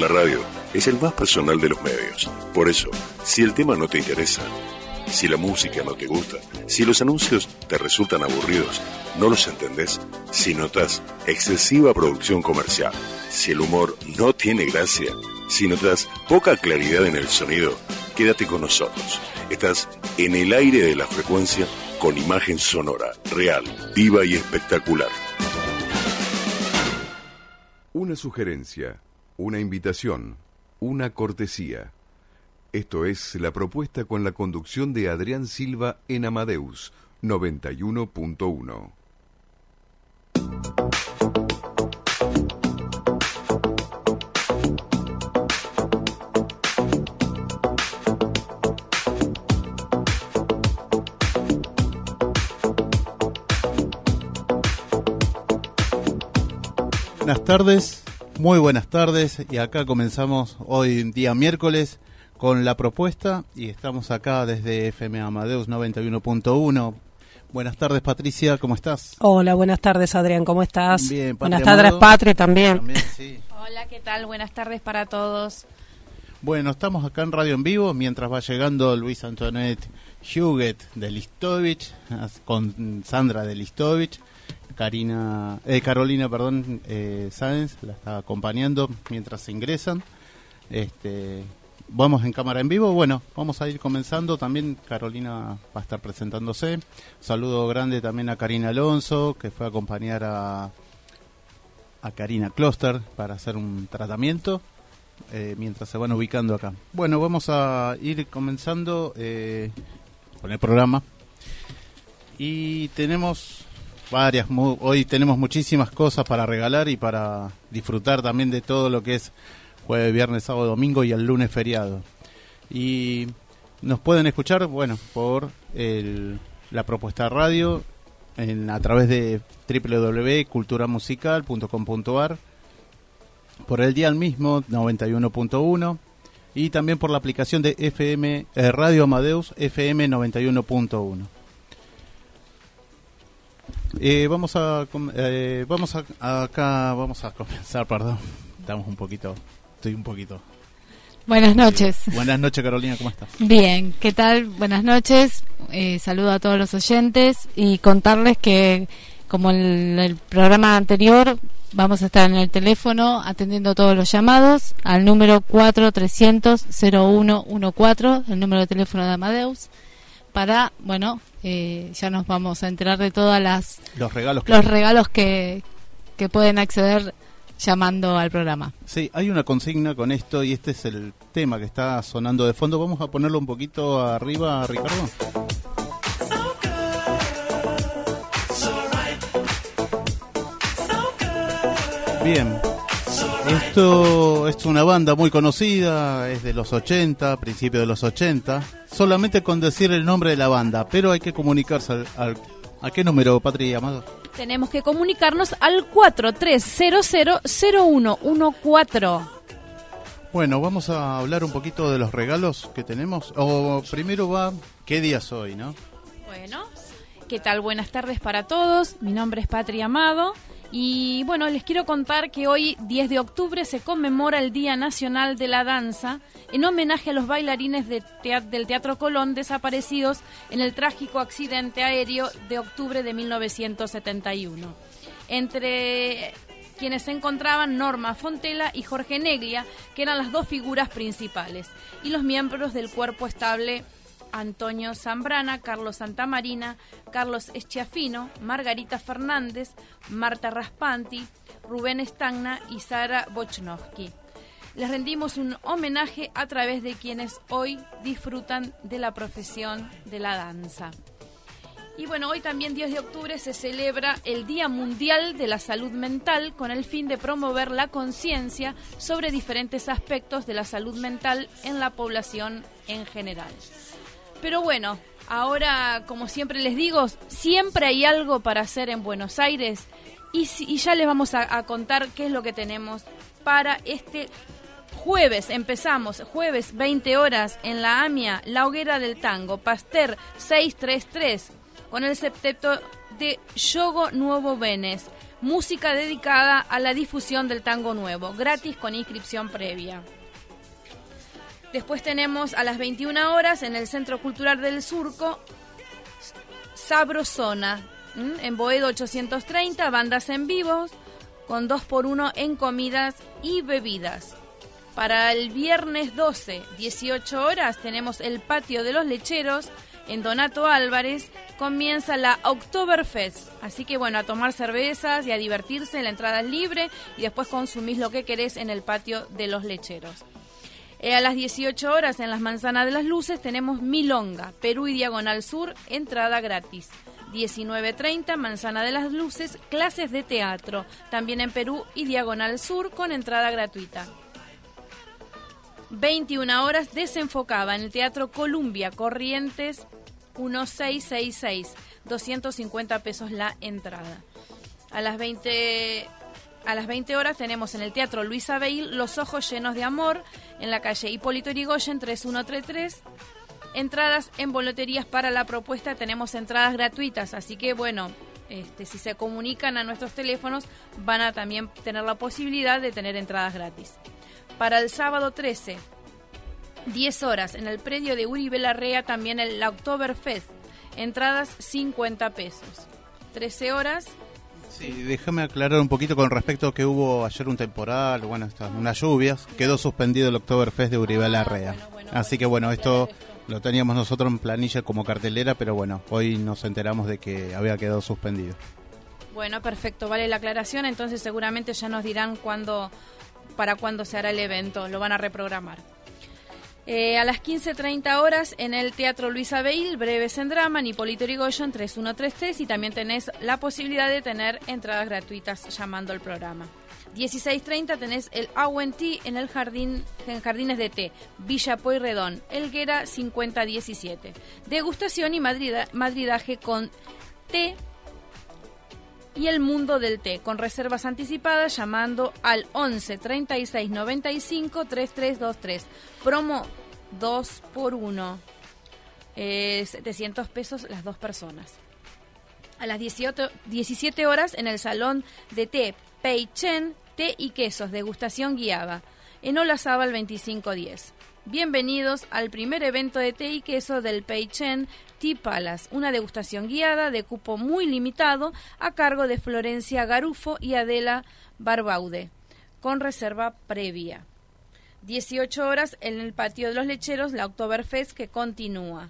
La radio es el más personal de los medios. Por eso, si el tema no te interesa, si la música no te gusta, si los anuncios te resultan aburridos, no los entendés, si notas excesiva producción comercial, si el humor no tiene gracia, si notas poca claridad en el sonido, quédate con nosotros. Estás en el aire de la frecuencia con imagen sonora, real, viva y espectacular. Una sugerencia, una invitación, una cortesía. Esto es la propuesta con la conducción de Adrián Silva en Amadeus 91.1. Buenas tardes, muy buenas tardes y acá comenzamos hoy día miércoles con la propuesta y estamos acá desde FM Amadeus 91.1. Buenas tardes Patricia, ¿cómo estás? Hola, buenas tardes Adrián, ¿cómo estás? Bien, buenas tardes Patria también. También, sí. Hola, ¿qué tal? Buenas tardes para todos. Bueno, estamos acá en Radio en Vivo mientras va llegando Luis Antoinette Huguet de Listovich con Sandra de Listovich. Karina, eh, Carolina, perdón, eh, Sáenz la está acompañando mientras ingresan. Este, vamos en cámara en vivo. Bueno, vamos a ir comenzando. También Carolina va a estar presentándose. Saludo grande también a Karina Alonso, que fue a acompañar a, a Karina Kloster para hacer un tratamiento. Eh, mientras se van ubicando acá. Bueno, vamos a ir comenzando eh, con el programa. Y tenemos varias, hoy tenemos muchísimas cosas para regalar y para disfrutar también de todo lo que es jueves, viernes, sábado, domingo y el lunes feriado. Y nos pueden escuchar, bueno, por el, la propuesta radio en, a través de www.culturamusical.com.ar, por el día al mismo 91.1 y también por la aplicación de FM eh, Radio Amadeus FM 91.1. Eh, vamos a eh, vamos a, acá vamos a comenzar, perdón. Estamos un poquito estoy un poquito Buenas noches. Buenas noches, Carolina, ¿cómo estás? Bien, ¿qué tal? Buenas noches. Eh, saludo a todos los oyentes y contarles que, como en el programa anterior, vamos a estar en el teléfono atendiendo todos los llamados al número 4300-0114, el número de teléfono de Amadeus, para, bueno, eh, ya nos vamos a enterar de todas las los regalos los regalos que, que pueden acceder llamando al programa. Sí, hay una consigna con esto y este es el tema que está sonando de fondo. Vamos a ponerlo un poquito arriba, Ricardo. Bien. Esto es una banda muy conocida, es de los 80, principios de los 80. Solamente con decir el nombre de la banda, pero hay que comunicarse al... ¿A qué número, Patri Amado? Tenemos que comunicarnos al 43000114. Bueno, vamos a hablar un poquito de los regalos que tenemos. O primero va, ¿qué día es hoy, no? Bueno, ¿qué tal? Buenas tardes para todos. Mi nombre es Patri Amado. Y bueno, les quiero contar que hoy, 10 de octubre, se conmemora el Día Nacional de la Danza en homenaje a los bailarines de del Teatro Colón desaparecidos en el trágico accidente aéreo de octubre de 1971. Entre quienes se encontraban Norma Fontela y Jorge Neglia, que eran las dos figuras principales, y los miembros del cuerpo estable Antonio Zambrana, Carlos Santamarina, Carlos Eschiafino, Margarita Fernández, Marta Raspanti, Rubén Stagna y Sara Bochnowski. Les rendimos un homenaje a través de quienes hoy disfrutan de la profesión de la danza. Y bueno, hoy también 10 de octubre se celebra el Día Mundial de la Salud Mental con el fin de promover la conciencia sobre diferentes aspectos de la salud mental en la población en general. Pero bueno, ahora, como siempre les digo, siempre hay algo para hacer en Buenos Aires y, ya les vamos a, contar qué es lo que tenemos para este jueves. Empezamos, jueves 20 horas en la AMIA, La Hoguera del Tango, Pasteur 633, con el septeto de Yogo Nuevo Venes. música dedicada a la difusión del tango nuevo, gratis con inscripción previa. Después tenemos a las 21 horas en el Centro Cultural del Surco, Sabrosona, en Boedo 830, bandas en vivos, con 2 por 1 en comidas y bebidas. Para el viernes 12, 18 horas, tenemos el Patio de los Lecheros en Donato Álvarez. Comienza la Oktoberfest. Así que bueno, a tomar cervezas y a divertirse. La entrada es libre y después consumís lo que querés en el Patio de los Lecheros. Eh, a las 18 horas en las Manzanas de las Luces tenemos Milonga, Perú y Diagonal Sur, entrada gratis. 19.30, Manzana de las Luces, clases de teatro, también en Perú y Diagonal Sur con entrada gratuita. 21 horas desenfocaba en el Teatro Columbia, Corrientes 1666, 250 pesos la entrada. A las 20 a las 20 horas tenemos en el Teatro Luisa Beil Los Ojos Llenos de Amor, en la calle Hipólito Yrigoyen 3133. Entradas en boleterías para la propuesta, tenemos entradas gratuitas, así que bueno, este, si se comunican a nuestros teléfonos van a también tener la posibilidad de tener entradas gratis. Para el sábado 13, 10 horas, en el predio de Uribe Larrea también el Oktoberfest, entradas 50 pesos. 13 horas, Sí, déjame aclarar un poquito con respecto a que hubo ayer un temporal, bueno, unas lluvias, quedó suspendido el Oktoberfest de Uribe Larrea. Así que bueno, esto lo teníamos nosotros en planilla como cartelera, pero bueno, hoy nos enteramos de que había quedado suspendido. Bueno, perfecto, vale la aclaración, entonces seguramente ya nos dirán cuándo, para cuándo se hará el evento, lo van a reprogramar. Eh, a las 15.30 horas en el Teatro Luisa Abel, Breves en Drama, Hipólito Yrigoyen 3133 y también tenés la posibilidad de tener entradas gratuitas llamando al programa. 16.30 tenés el Tea en el jardín, en Jardines de Té, Villa Pueyrredón, Elguera 5017. Degustación y madridaje con té y el mundo del té, con reservas anticipadas llamando al 11 36 95 3323. Promo 2 por 1. 700 pesos las dos personas. A las 18, 17 horas en el salón de té Pei Chen, té y quesos, degustación guiada, en Olazábal 2510. Bienvenidos al primer evento de té y queso del Pei Chen Tea Palace, una degustación guiada de cupo muy limitado a cargo de Florencia Garufo y Adela Barbaude, con reserva previa. 18 horas en el patio de los lecheros, la Oktoberfest que continúa.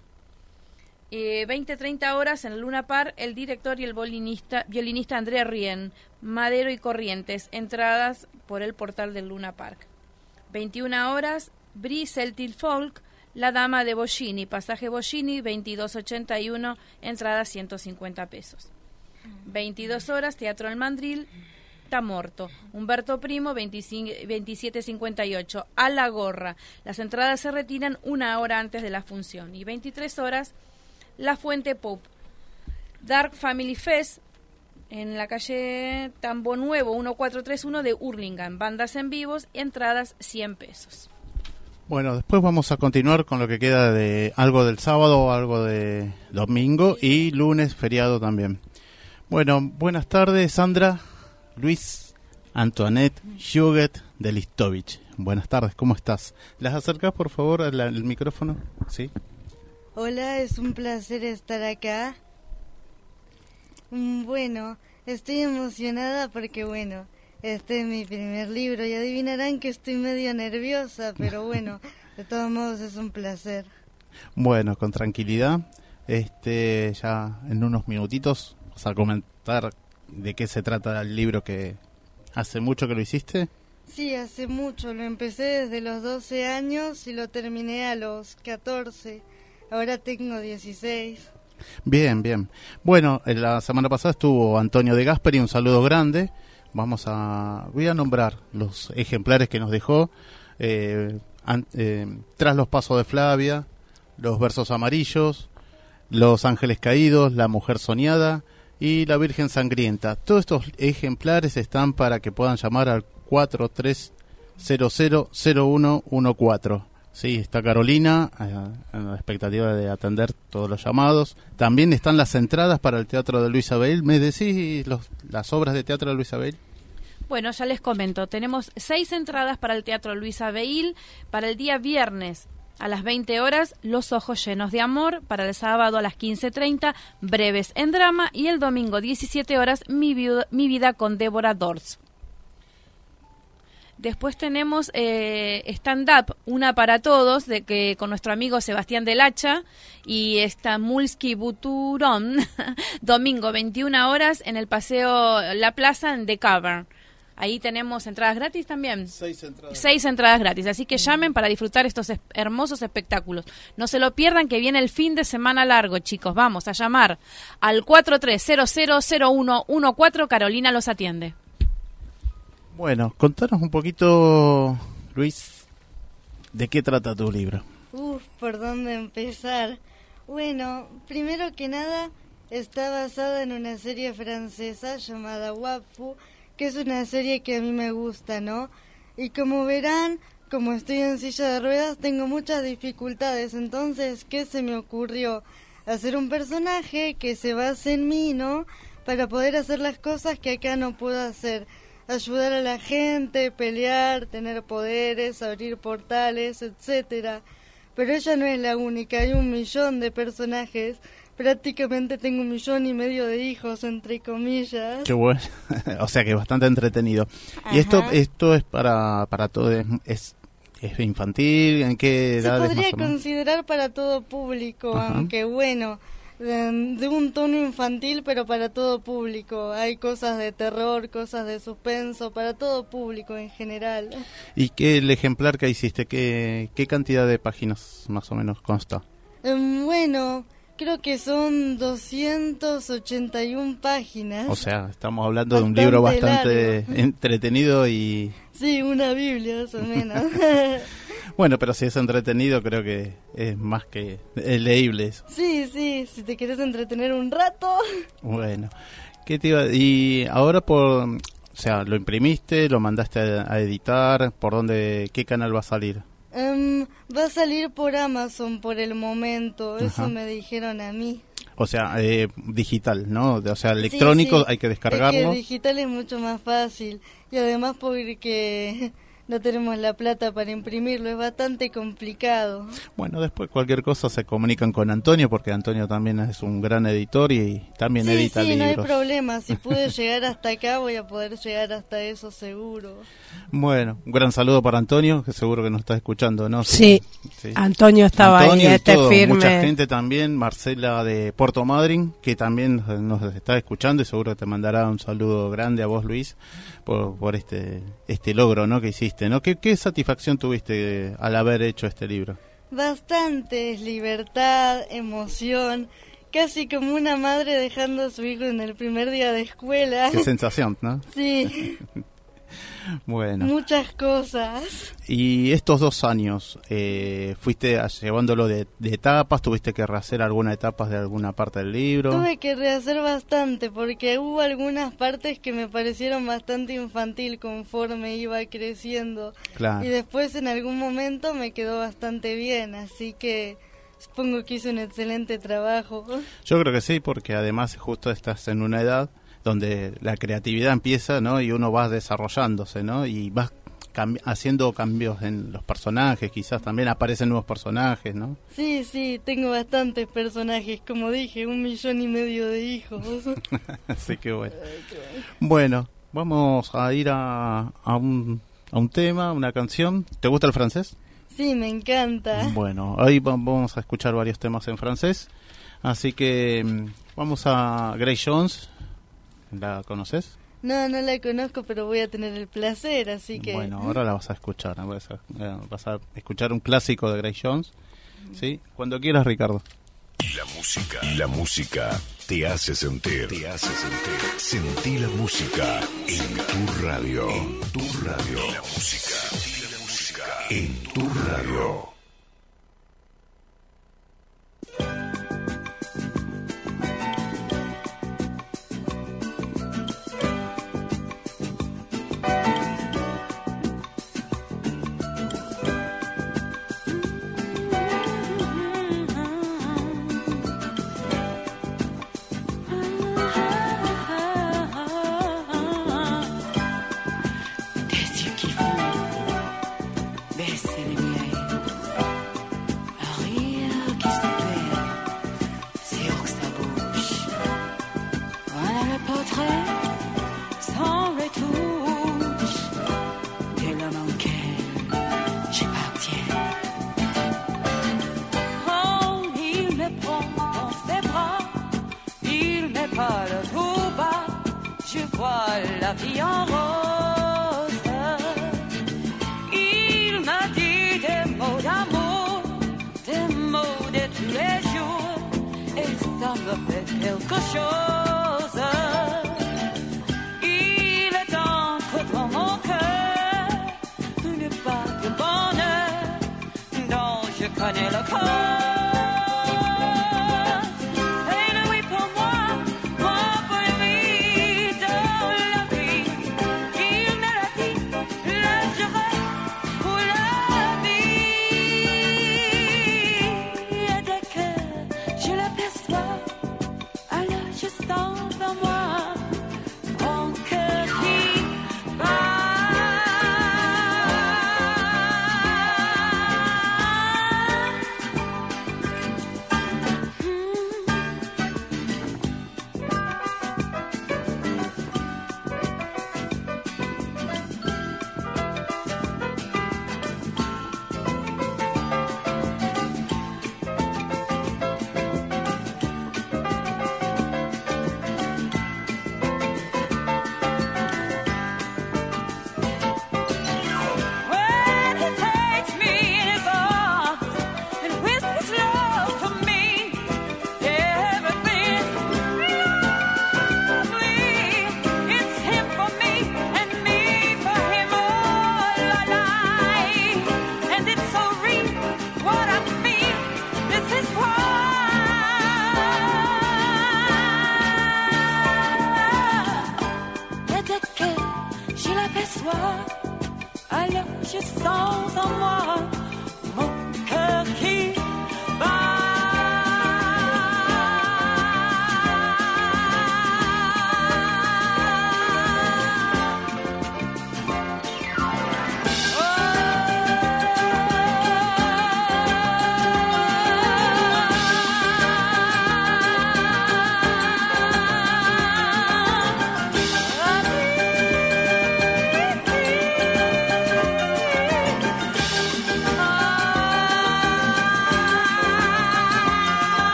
Eh, 20-30 horas en Luna Par, el director y el violinista, violinista Andrea Rien, Madero y Corrientes, entradas por el portal del Luna Park. 21 horas, Brie Celtic Folk, La Dama de Boschini, pasaje Boschini, 2281, entrada 150 pesos. 22 horas, Teatro El Mandril, Morto. Humberto Primo, 2758. A la gorra. Las entradas se retiran una hora antes de la función. Y 23 horas, La Fuente Pop. Dark Family Fest, en la calle Tambo Nuevo 1431 de Hurlingham. Bandas en vivos, entradas 100 pesos. Bueno, después vamos a continuar con lo que queda de algo del sábado, algo de domingo y lunes feriado también. Bueno, buenas tardes, Sandra. Luis Antoinette Huguet de Listovich. Buenas tardes, ¿cómo estás? ¿Las acercas por favor al, micrófono? Sí. Hola, es un placer estar acá. Mm, bueno, estoy emocionada porque bueno, este es mi primer libro y adivinarán que estoy medio nerviosa, pero bueno, de todos modos es un placer. Bueno, con tranquilidad. Este, ya en unos minutitos vas a comentar de qué se trata el libro que hace mucho que lo hiciste. Sí, hace mucho. Lo empecé desde los 12 años y lo terminé a los 14. Ahora tengo 16. Bien, bien. Bueno, la semana pasada estuvo Antonio de Gasperi, un saludo grande. Vamos a, voy a nombrar los ejemplares que nos dejó. Eh, eh, tras los pasos de Flavia, los versos amarillos, los ángeles caídos, la mujer soñada, y la Virgen Sangrienta. Todos estos ejemplares están para que puedan llamar al 43000114. Sí, está Carolina, eh, en la expectativa de atender todos los llamados. También están las entradas para el Teatro de Luis Abel. ¿Me decís las obras de Teatro de Luis Abel? Bueno, ya les comento, tenemos seis entradas para el Teatro Luis Abel para el día viernes a las 20 horas, Los Ojos Llenos de Amor, para el sábado a las 15.30, Breves en Drama, y el domingo 17 horas, Mi, Vida con Débora Dors. Después tenemos eh, Stand Up, una para todos, de que con nuestro amigo Sebastián Del Hacha y Mulski Buturón, domingo 21 horas en el Paseo La Plaza en The Cavern. Ahí tenemos entradas gratis también. Seis entradas. Seis entradas gratis. Así que llamen para disfrutar estos hermosos espectáculos. No se lo pierdan que viene el fin de semana largo, chicos. Vamos a llamar al 43000114. Carolina los atiende. Bueno, contanos un poquito, Luis, de qué trata tu libro. Uf, ¿por dónde empezar? Bueno, primero que nada, está basada en una serie francesa llamada Wapu que es una serie que a mí me gusta, ¿no? Y como verán, como estoy en silla de ruedas, tengo muchas dificultades. Entonces, ¿qué se me ocurrió? Hacer un personaje que se base en mí, ¿no? Para poder hacer las cosas que acá no puedo hacer. Ayudar a la gente, pelear, tener poderes, abrir portales, etcétera. Pero ella no es la única, hay un millón de personajes prácticamente tengo un millón y medio de hijos, entre comillas. Qué bueno. o sea que bastante entretenido. ¿Y esto esto es para, para todo? Es, es, infantil? ¿En qué edad? Se podría considerar para todo público, aunque bueno, de, un tono infantil, pero para todo público. Hay cosas de terror, cosas de suspenso, para todo público en general. ¿Y qué el ejemplar que hiciste? ¿Qué, qué cantidad de páginas más o menos consta? Em, bueno, Creo que son 281 páginas. O sea, estamos hablando de un libro bastante entretenido y... Sí, una Biblia, más o menos. bueno, pero si es entretenido, creo que es más que leíble eso. Sí, sí, si te quieres entretener un rato. Bueno, ¿qué te iba Y ahora por... O sea, ¿lo imprimiste? ¿Lo mandaste a editar? ¿Por dónde? ¿Qué canal va a salir? Um, va a salir por Amazon por el momento, eso me dijeron a mí. O sea, eh, digital, ¿no? O sea, electrónico hay que descargarlo. digital es mucho más fácil y además porque no tenemos la plata para imprimirlo, es bastante complicado. Bueno, después cualquier cosa se comunican con Antonio, porque Antonio también es un gran editor y también edita sí, libros. Sí, no hay problema, si pude llegar hasta acá voy a poder llegar hasta eso seguro. Bueno, un gran saludo para Antonio, que seguro que nos está escuchando, ¿no? Sí, Antonio estaba ahí, este firme. Mucha gente también, Marcela de Puerto Madryn, que también nos está escuchando y seguro que te mandará un saludo grande a vos, Luis, por, por este, este logro, ¿no? Que hiciste ¿no? ¿Qué, satisfacción tuviste al haber hecho este libro? Bastante libertad, emoción, casi como una madre dejando a su hijo en el primer día de escuela. Qué sensación, ¿no? Sí. Bueno. Muchas cosas. Y estos dos años, eh, ¿fuiste llevándolo de, etapas? ¿Tuviste que rehacer algunas etapas de alguna parte del libro? Tuve que rehacer bastante porque hubo algunas partes que me parecieron bastante infantil conforme iba creciendo. Claro. Y después en algún momento me quedó bastante bien, así que supongo que hice un excelente trabajo. Yo creo que sí, porque además justo estás en una edad donde la creatividad empieza, ¿no? Y uno va desarrollándose, ¿no? Y vas haciendo cambios en los personajes, quizás también aparecen nuevos personajes, ¿no? Sí, sí, tengo bastantes personajes, como dije, un millón y medio de hijos. Así que bueno. Bueno, vamos a ir a, a, un, a un tema, una canción. ¿Te gusta el francés? Sí, me encanta. Bueno, hoy vamos a escuchar varios temas en francés. Así que mm, vamos a Grace Jones, ¿La conoces? No, no la conozco, pero voy a tener el placer, así que... Bueno, ahora la vas a escuchar, vas a, vas a escuchar un clásico de Grace Jones, ¿sí? Cuando quieras, Ricardo. La música, la música te hace sentir, te hace sentir. Sentí la música en tu radio, en tu radio. La música, la música en tu radio.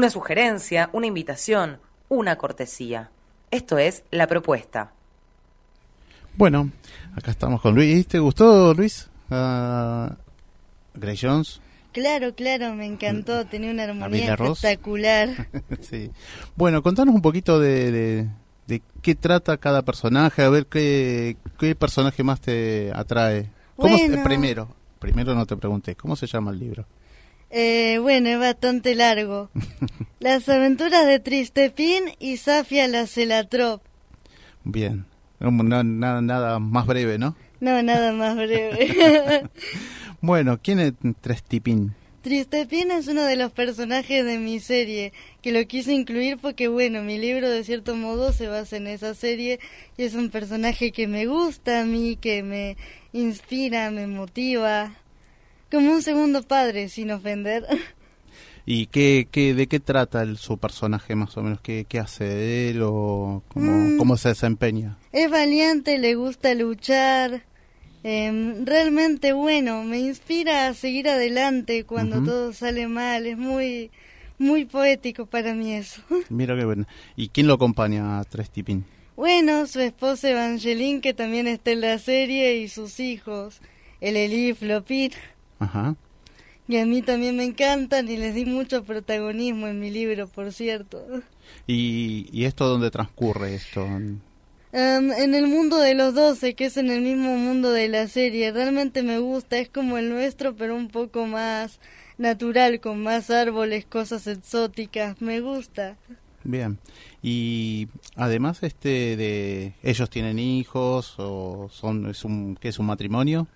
Una sugerencia, una invitación, una cortesía. Esto es la propuesta. Bueno, acá estamos con Luis. ¿Te gustó, Luis? Uh, Gray Jones. Claro, claro, me encantó, tenía una armonía espectacular. sí. Bueno, contanos un poquito de, de, qué trata cada personaje, a ver qué, qué personaje más te atrae. ¿Cómo primero, primero no te pregunté, ¿cómo se llama el libro? Eh, bueno, es bastante largo. Las aventuras de Tristepin y Safia la Celatrop. Bien. nada, nada más breve, ¿no? No, nada más breve. bueno, ¿quién es Tristepin? Tristepin es uno de los personajes de mi serie, que lo quise incluir porque, bueno, mi libro de cierto modo se basa en esa serie y es un personaje que me gusta a mí, que me inspira, me motiva. Como un segundo padre, sin ofender. ¿Y qué, qué, de qué trata el, su personaje más o menos? ¿Qué, qué hace de él o cómo, mm. cómo se desempeña? Es valiente, le gusta luchar. Em, realmente bueno, me inspira a seguir adelante cuando todo sale mal. Es muy, muy poético para mí eso. Mira qué bueno. ¿Y quién lo acompaña a Tres Tipín? Bueno, su esposa Evangeline, que también está en la serie, y sus hijos, el Elif, Lopit. Ajá. Y a mí también me encantan y les di mucho protagonismo en mi libro, por cierto. ¿Y, y esto dónde transcurre esto? en el mundo de los doce, que es en el mismo mundo de la serie. Realmente me gusta, es como el nuestro, pero un poco más natural, con más árboles, cosas exóticas. Me gusta. Bien. Y además este de ellos tienen hijos o son es un qué es un matrimonio?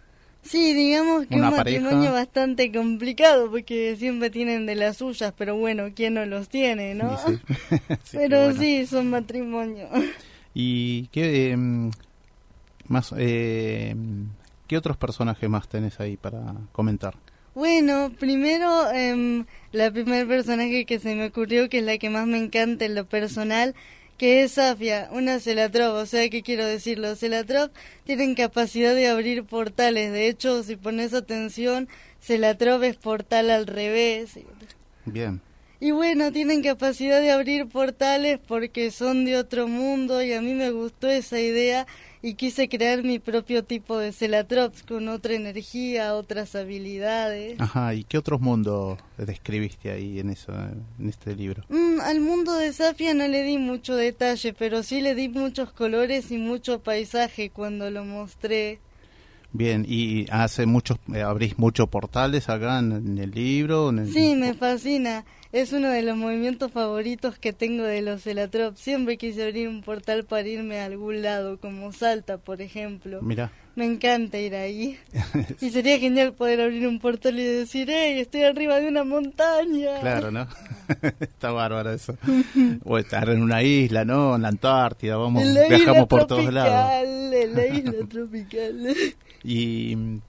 Sí, digamos que un matrimonio bastante complicado porque siempre tienen de las suyas, pero bueno, ¿quién no los tiene, no? pero sí, son matrimonio. ¿Y qué em, más eh, qué otros personajes más tenés ahí para comentar? Bueno, primero, eh, la primer personaje que se me ocurrió, que es la que más me encanta en lo personal, que es Safia, una Celatrop. O sea, ¿qué quiero decir? Los Celatrop tienen capacidad de abrir portales. De hecho, si pones atención, Celatrop es portal al revés. Bien. Y bueno, tienen capacidad de abrir portales porque son de otro mundo y a mí me gustó esa idea y quise crear mi propio tipo de Celatrops con otra energía, otras habilidades. Ajá, ¿y qué otros mundos describiste ahí en eso, en este libro? Mm, al mundo de Safia no le di mucho detalle, pero sí le di muchos colores y mucho paisaje cuando lo mostré. Bien, ¿y hace muchos, eh, abrís muchos portales acá en, el libro? Sí, me fascina. Es uno de los movimientos favoritos que tengo de los Celatrop. Siempre quise abrir un portal para irme a algún lado, como Salta, por ejemplo. Mira. Me encanta ir ahí. y sería genial poder abrir un portal y decir, hey, estoy arriba de una montaña. Claro, ¿no? Está bárbaro eso. o estar en una isla, ¿no? En la Antártida, vamos, viajamos por todos lados. En la isla tropical. Y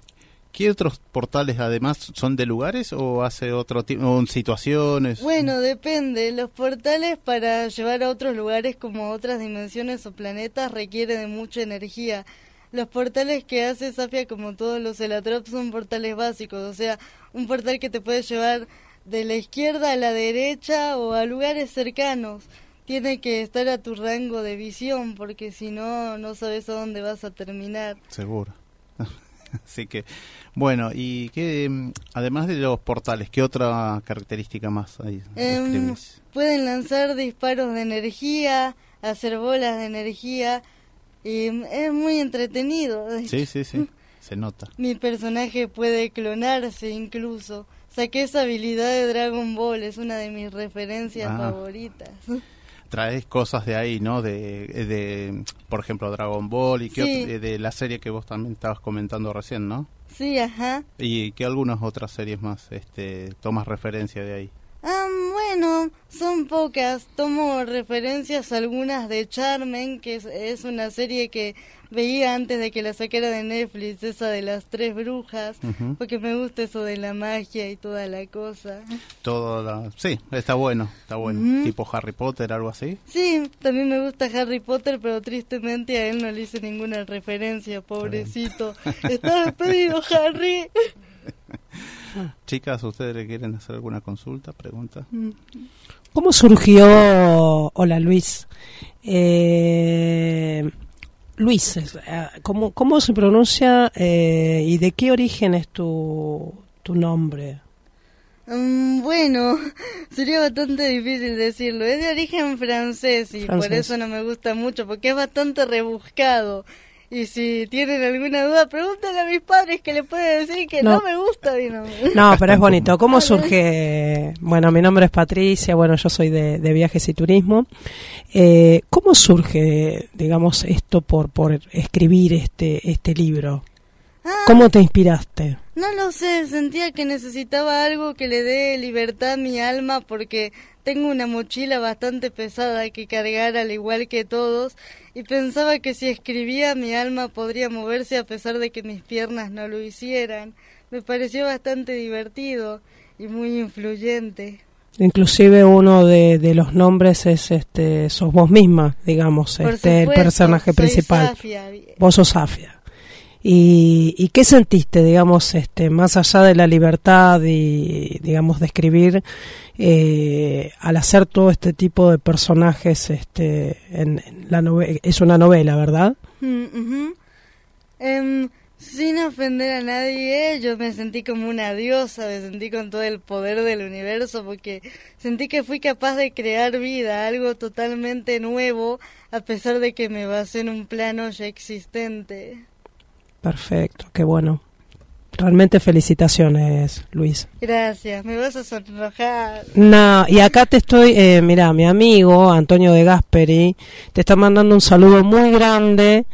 ¿Qué otros portales además son de lugares o hace otro tipo, situaciones? Bueno, depende. Los portales para llevar a otros lugares como otras dimensiones o planetas requiere de mucha energía. Los portales que hace Safia, como todos los Elatrops, son portales básicos. O sea, un portal que te puede llevar de la izquierda a la derecha o a lugares cercanos. Tiene que estar a tu rango de visión porque si no, no sabes a dónde vas a terminar. Seguro. Así que, bueno, y que además de los portales, ¿qué otra característica más hay? Em, pueden lanzar disparos de energía, hacer bolas de energía, y es muy entretenido. Sí, sí, sí, se nota. Mi personaje puede clonarse incluso. Saqué esa habilidad de Dragon Ball, es una de mis referencias ah. favoritas traes cosas de ahí, ¿no? De, de por ejemplo, Dragon Ball y que de la serie que vos también estabas comentando recién, ¿no? Sí, ajá. ¿Y qué algunas otras series más este, tomas referencia de ahí? Ah, bueno, son pocas. Tomo referencias algunas de Charmen, que es, una serie que veía antes de que la sacara de Netflix, esa de las tres brujas, porque me gusta eso de la magia y toda la cosa. Todo la... Sí, está bueno, está bueno. Tipo Harry Potter, algo así. Sí, también me gusta Harry Potter, pero tristemente a él no le hice ninguna referencia, pobrecito. Está despedido, Harry. Chicas, ¿ustedes le quieren hacer alguna consulta, pregunta? ¿Cómo surgió, hola Luis, eh, Luis, eh, ¿cómo, ¿cómo se pronuncia eh, y de qué origen es tu, tu nombre? Mm, bueno, sería bastante difícil decirlo. Es de origen francés y por eso no me gusta mucho, porque es bastante rebuscado. Y si tienen alguna duda, pregúntenle a mis padres que le pueden decir que no, me gusta mi nombre. No, pero es bonito. ¿Cómo surge? Bueno, mi nombre es Patricia, bueno, yo soy de, viajes y turismo. Eh, ¿Cómo surge, digamos, esto por, por escribir este, este libro? Ah. ¿Cómo te inspiraste? No lo sé, sentía que necesitaba algo que le dé libertad a mi alma porque tengo una mochila bastante pesada que cargar al igual que todos y pensaba que si escribía mi alma podría moverse a pesar de que mis piernas no lo hicieran. Me pareció bastante divertido y muy influyente. Inclusive uno de, los nombres es este sos vos misma, digamos, este el personaje principal. Vos sos Safia. ¿Y, qué sentiste, digamos, este, más allá de la libertad y, digamos, de escribir, eh, al hacer todo este tipo de personajes, este, en, la es una novela, ¿verdad? Mm, em, sin ofender a nadie, yo me sentí como una diosa, me sentí con todo el poder del universo, porque sentí que fui capaz de crear vida, algo totalmente nuevo, a pesar de que me basé en un plano ya existente. Perfecto, qué bueno. Realmente felicitaciones, Luis. Gracias, me vas a sonrojar. No, y acá te estoy, eh, mira, mi amigo Antonio de Gasperi te está mandando un saludo muy grande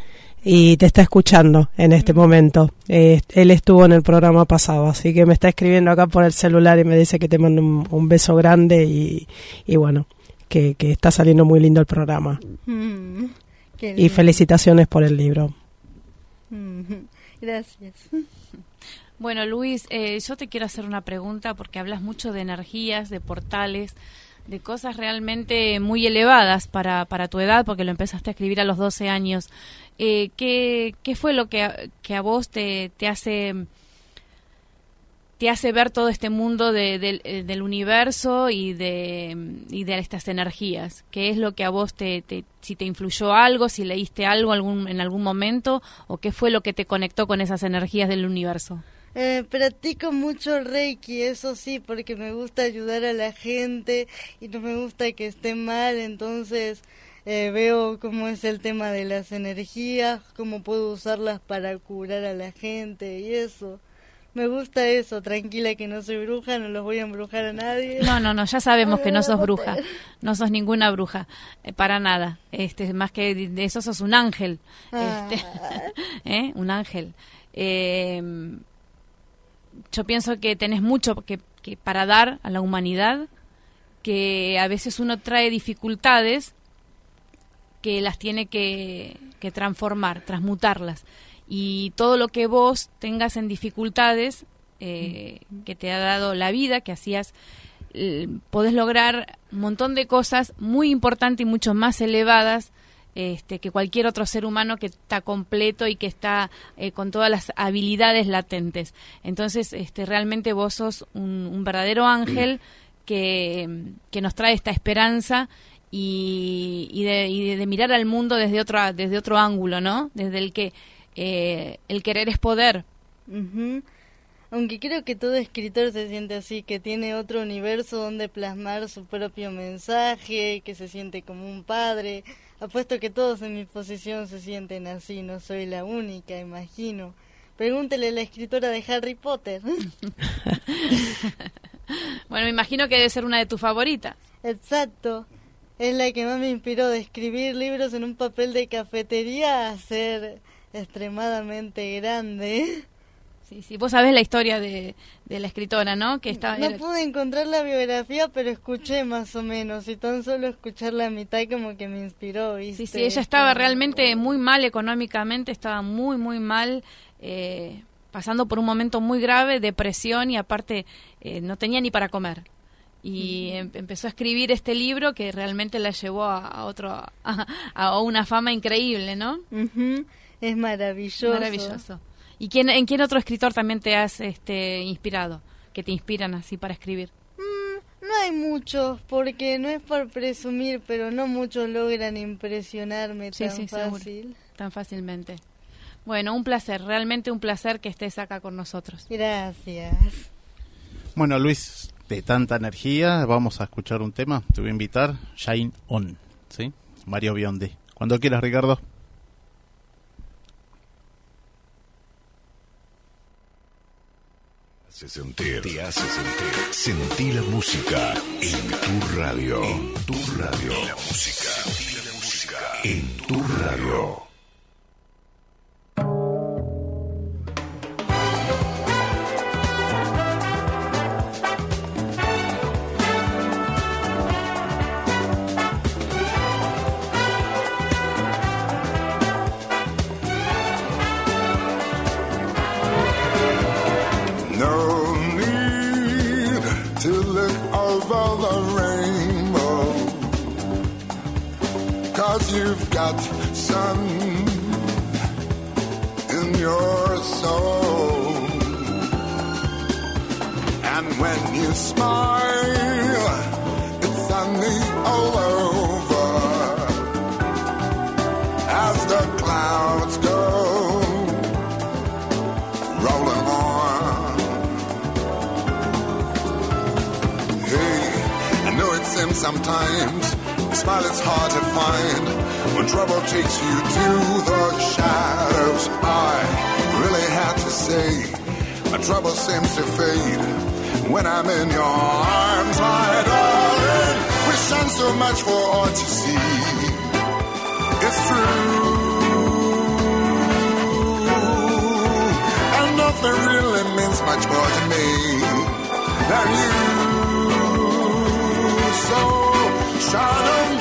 y te está escuchando en este momento. Eh, él estuvo en el programa pasado, así que me está escribiendo acá por el celular y me dice que te mando un, beso grande y, y bueno, que, que, está saliendo muy lindo el programa. Mm, y felicitaciones por el libro. Gracias. Bueno, Luis, eh, yo te quiero hacer una pregunta porque hablas mucho de energías, de portales, de cosas realmente muy elevadas para, para tu edad, porque lo empezaste a escribir a los 12 años. Eh, ¿qué, ¿Qué fue lo que, que a vos te, te hace te hace ver todo este mundo de, eh, del universo y de, y de estas energías? ¿Qué es lo que a vos te, si te influyó algo, si leíste algo algún, en algún momento o qué fue lo que te conectó con esas energías del universo? Eh, practico mucho Reiki, eso sí, porque me gusta ayudar a la gente y no me gusta que esté mal, entonces eh, veo cómo es el tema de las energías, cómo puedo usarlas para curar a la gente y eso. Me gusta eso, tranquila que no soy bruja, no los voy a embrujar a nadie. No, no, no, ya sabemos que no sos bruja, no sos ninguna bruja, eh, para nada. Este, más que de eso sos un ángel, ah. este, ¿eh? un ángel. Eh, yo pienso que tenés mucho que, que para dar a la humanidad, que a veces uno trae dificultades que las tiene que, que transformar, transmutarlas y todo lo que vos tengas en dificultades eh, que te ha dado la vida, que hacías, eh, podés lograr un montón de cosas muy importantes y mucho más elevadas este, que cualquier otro ser humano que está completo y que está eh, con todas las habilidades latentes. Entonces, este, realmente vos sos un, verdadero ángel que, que, nos trae esta esperanza y, y, de, de, mirar al mundo desde otro, desde otro ángulo, ¿no? Desde el que eh, el querer es poder. Aunque creo que todo escritor se siente así, que tiene otro universo donde plasmar su propio mensaje, que se siente como un padre. Apuesto que todos en mi posición se sienten así, no soy la única, imagino. Pregúntele a la escritora de Harry Potter. bueno, me imagino que debe ser una de tus favoritas. Exacto. Es la que más me inspiró de escribir libros en un papel de cafetería a hacer extremadamente grande. Sí, sí, vos sabés la historia de, de la escritora, ¿no? Que estaba, no pude encontrar la biografía, pero escuché más o menos, y tan solo escuchar la mitad como que me inspiró, ¿viste? Sí, sí, ella estaba realmente muy mal económicamente, estaba muy, muy mal, eh, pasando por un momento muy grave, depresión, y aparte eh, no tenía ni para comer. Y em, empezó a escribir este libro que realmente la llevó a, otro, a, una fama increíble, ¿no? Es maravilloso. Maravilloso. ¿Y quién, en quién otro escritor también te has este, inspirado? Que te inspiran así para escribir. Mm, no hay muchos, porque no es por presumir, pero no muchos logran impresionarme tan fácil. tan fácilmente. Bueno, un placer, realmente un placer que estés acá con nosotros. Gracias. Bueno, Luis, de tanta energía, vamos a escuchar un tema. Te voy a invitar, Shine On, ¿sí? Mario Bionde. Cuando quieras, Ricardo. Te hace sentir. Sentí la música en tu radio. En tu radio. La música en tu radio. You've got sun in your soul. And when you smile, it's sunny all over. As the clouds go rolling on. Hey, I know it seems sometimes smile it's hard to find when trouble takes you to the shadows, I really have to say, my trouble seems to fade when I'm in your arms, my darling. We shine so much for all to see. It's true. And nothing really means much more to me than you. So shine on,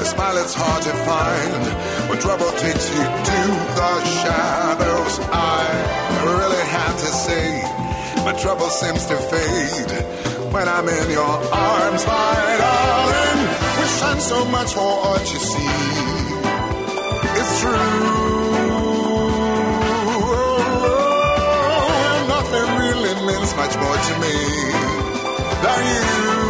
a smile it's hard to find when trouble takes you to the shadows. I really have to say, my trouble seems to fade when I'm in your arms, my darling. We shine so much for what you see. It's true. Nothing really means much more to me than you.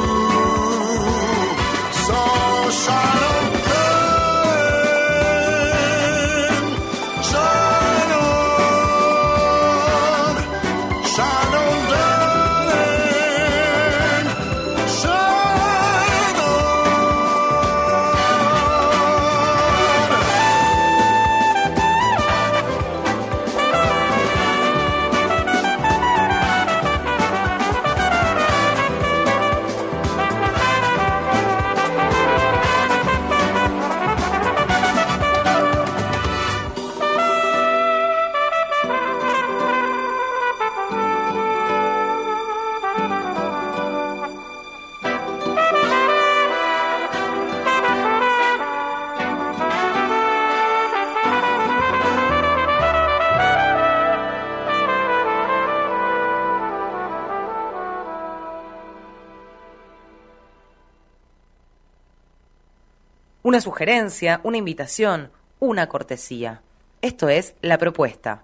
Sugerencia, una invitación, una cortesía. Esto es la propuesta.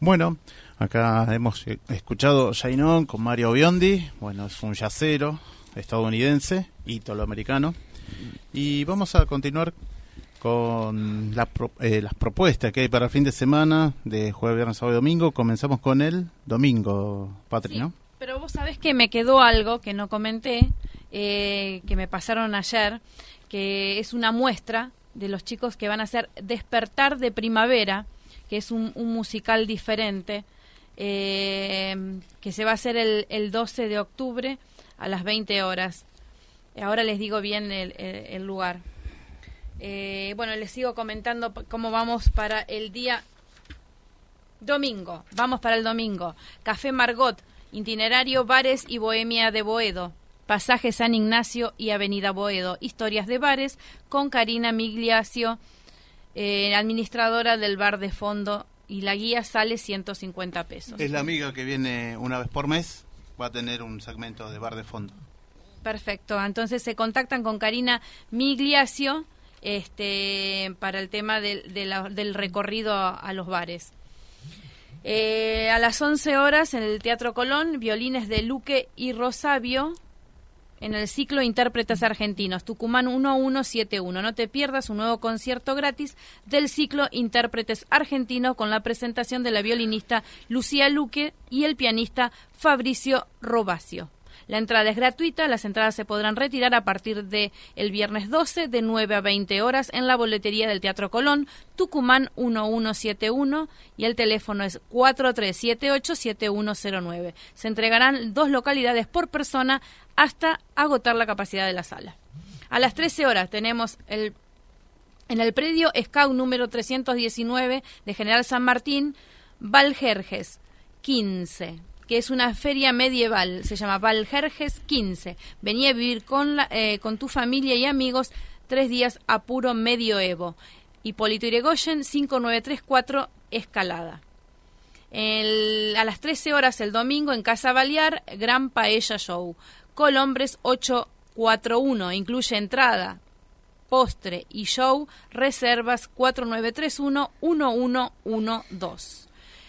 Bueno, acá hemos eh, escuchado Shine On con Mario Biondi. Bueno, es un yacero estadounidense, italoamericano. Y vamos a continuar con las pro- eh, las propuestas que hay para el fin de semana, de jueves, viernes, sábado y domingo. Comenzamos con el domingo, Patri, Sí, ¿no? Pero vos sabés que me quedó algo que no comenté, eh, que me pasaron ayer, que es una muestra de los chicos que van a hacer Despertar de Primavera, que es un, musical diferente, eh, que se va a hacer el, el 12 de octubre a las 20 horas. Ahora les digo bien el, el- el lugar. Eh, bueno, les sigo comentando cómo vamos para el día Domingo, vamos para el domingo. Café Margot, itinerario Bares y Bohemia de Boedo. Pasaje San Ignacio y Avenida Boedo. Historias de bares con Karina Migliacio, eh, administradora del bar de fondo. Y la guía sale 150 pesos. Es la amiga que viene una vez por mes. Va a tener un segmento de bar de fondo. Perfecto. Entonces se contactan con Karina Migliacio este, para el tema del, de la- del recorrido a, a los bares. Eh, a las 11 horas en el Teatro Colón, violines de Luque y Rosabio en el ciclo Intérpretes Argentinos, Tucumán 1171. No te pierdas un nuevo concierto gratis del ciclo Intérpretes Argentinos con la presentación de la violinista Lucía Luque y el pianista Fabricio Robacio. La entrada es gratuita, las entradas se podrán retirar a partir de el viernes 12 de 9 a 20 horas en la boletería del Teatro Colón, Tucumán 1171 y el teléfono es 4378-7109. Se entregarán dos localidades por persona hasta agotar la capacidad de la sala. A las 13 horas tenemos el en el predio Scout número 319 de General San Martín, Valjerjes 15, que es una feria medieval, se llama Valjerjes 15. Vení a vivir con, eh, con tu familia y amigos tres días a puro medioevo. Hipólito Yrigoyen 5934 Escalada. A las 13 horas el domingo en Casa Balear, Gran Paella Show. Colombres 841, incluye entrada, postre y show, reservas 4931-1112.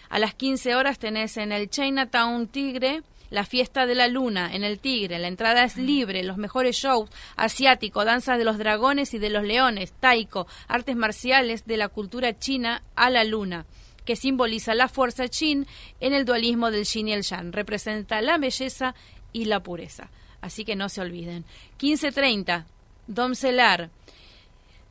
A las 15 horas tenés en el Chinatown Tigre la fiesta de la luna en el Tigre. La entrada es libre, los mejores shows, asiático, danza de los dragones y de los leones, taiko, artes marciales de la cultura china a la luna que simboliza la fuerza chin en el dualismo del yin y el yang. Representa la belleza y la pureza. Así que no se olviden. 15.30, Dom Celar.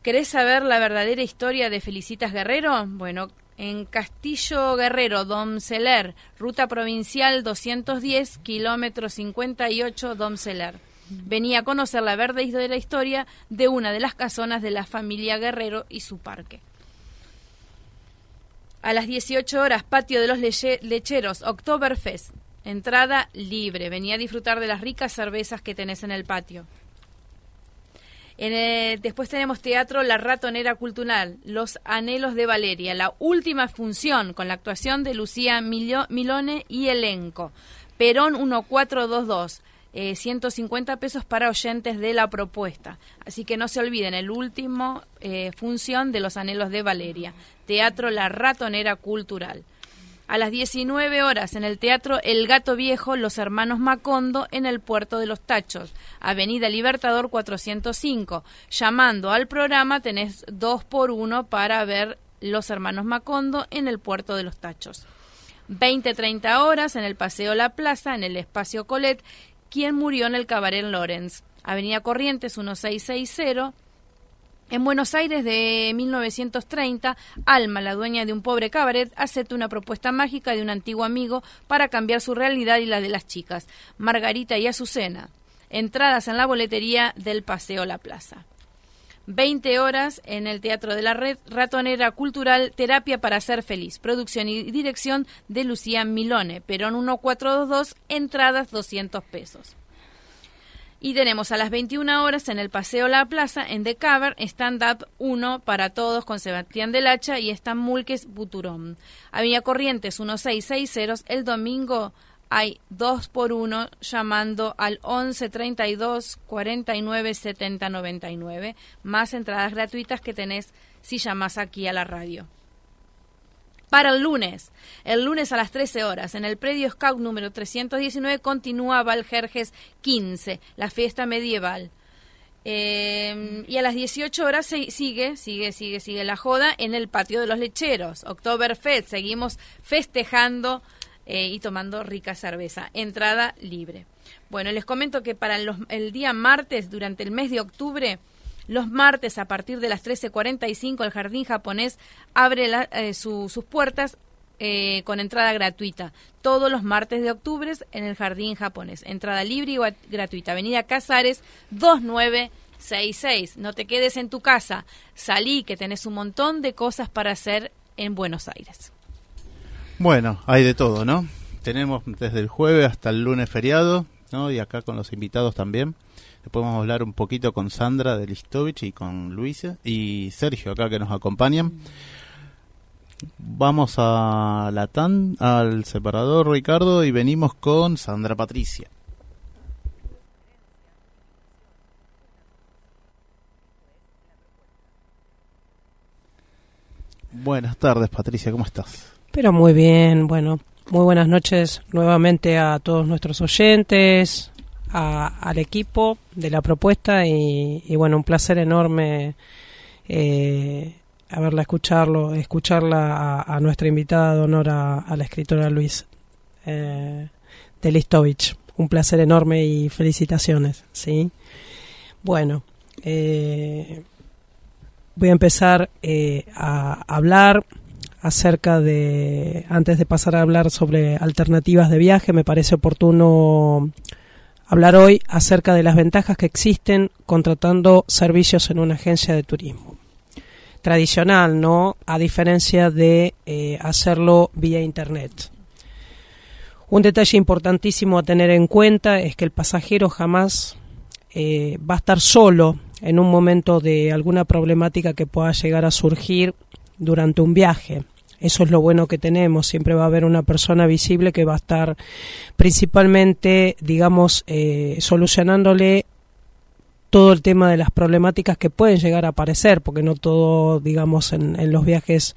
¿Querés saber la verdadera historia de Felicitas Guerrero? Bueno, en Castillo Guerrero, Domceler, ruta provincial 210, kilómetro 58, Domceler. Venía a conocer la verdadera historia de una de las casonas de la familia Guerrero y su parque. A las 18 horas, patio de los lecheros, Oktoberfest. Entrada libre. Venía a disfrutar de las ricas cervezas que tenés en el patio. En después tenemos teatro La Ratonera Cultural, Los Anhelos de Valeria, la última función con la actuación de Lucía Milone y elenco. Perón 1422. 150 eh, pesos para oyentes de la propuesta. Así que no se olviden, el último eh, función de Los Anhelos de Valeria, Teatro La Ratonera Cultural a las 19 horas en el Teatro El Gato Viejo, Los Hermanos Macondo, en el Puerto de los Tachos, Avenida Libertador 405. Llamando al programa tenés dos por uno para ver Los Hermanos Macondo en el Puerto de los Tachos. 20-30 horas en el Paseo La Plaza, en el Espacio Colet, quien murió en el Cabaret Lorenz. Avenida Corrientes 1660 en Buenos Aires de 1930, Alma, la dueña de un pobre cabaret, acepta una propuesta mágica de un antiguo amigo para cambiar su realidad y la de las chicas, Margarita y Azucena. Entradas en la boletería del Paseo La Plaza. 20 horas en el Teatro de la Red Ratonera Cultural Terapia para Ser Feliz. Producción y dirección de Lucía Milone. Perón 1422, entradas 200 pesos. Y tenemos a las 21 horas en el Paseo La Plaza, en The Cover, Stand Up 1 para todos con Sebastián Del Hacha y Stan Mulques Buturón. Avenida Corrientes 1660, el domingo hay 2 por 1 llamando al 11 32 49 70 99, más entradas gratuitas que tenés si llamas aquí a la radio para el lunes. El lunes a las 13 horas, en el predio Scout número 319, continúa Valjerjes 15, la fiesta medieval. Em, y a las 18 horas sigue, sigue, sigue, sigue la joda en el patio de los lecheros. Oktoberfest, seguimos festejando eh, y tomando rica cerveza. Entrada libre. Bueno, les comento que para el día martes, durante el mes de octubre, los martes a partir de las 13.45 el Jardín Japonés abre eh, sus puertas eh, con entrada gratuita. Todos los martes de octubre en el Jardín Japonés. Entrada libre y gratuita. Avenida Casares 2966. No te quedes en tu casa. Salí que tenés un montón de cosas para hacer en Buenos Aires. Bueno, hay de todo, ¿no? Tenemos desde el jueves hasta el lunes feriado, ¿no? Y acá con los invitados también podemos hablar un poquito con Sandra de Listovich y con Luisa y Sergio acá que nos acompañan. Vamos a la TAN, al separador Ricardo y venimos con Sandra Patricia. Buenas tardes, Patricia, ¿cómo estás? Pero muy bien, bueno, muy buenas noches nuevamente a todos nuestros oyentes, al equipo de la propuesta y, bueno, un placer enorme eh, haberla escucharlo, escucharla a, nuestra invitada de honor a, la escritora Luis eh, de Listovich. Un placer enorme y felicitaciones, ¿sí? Bueno, eh, voy a empezar eh, a hablar acerca de, antes de pasar a hablar sobre alternativas de viaje, me parece oportuno hablar hoy acerca de las ventajas que existen contratando servicios en una agencia de turismo. Tradicional, ¿no? A diferencia de eh, hacerlo vía Internet. Un detalle importantísimo a tener en cuenta es que el pasajero jamás eh, va a estar solo en un momento de alguna problemática que pueda llegar a surgir durante un viaje. Eso es lo bueno que tenemos. Siempre va a haber una persona visible que va a estar principalmente, digamos, eh, solucionándole todo el tema de las problemáticas que pueden llegar a aparecer, porque no todo, digamos, en, los viajes,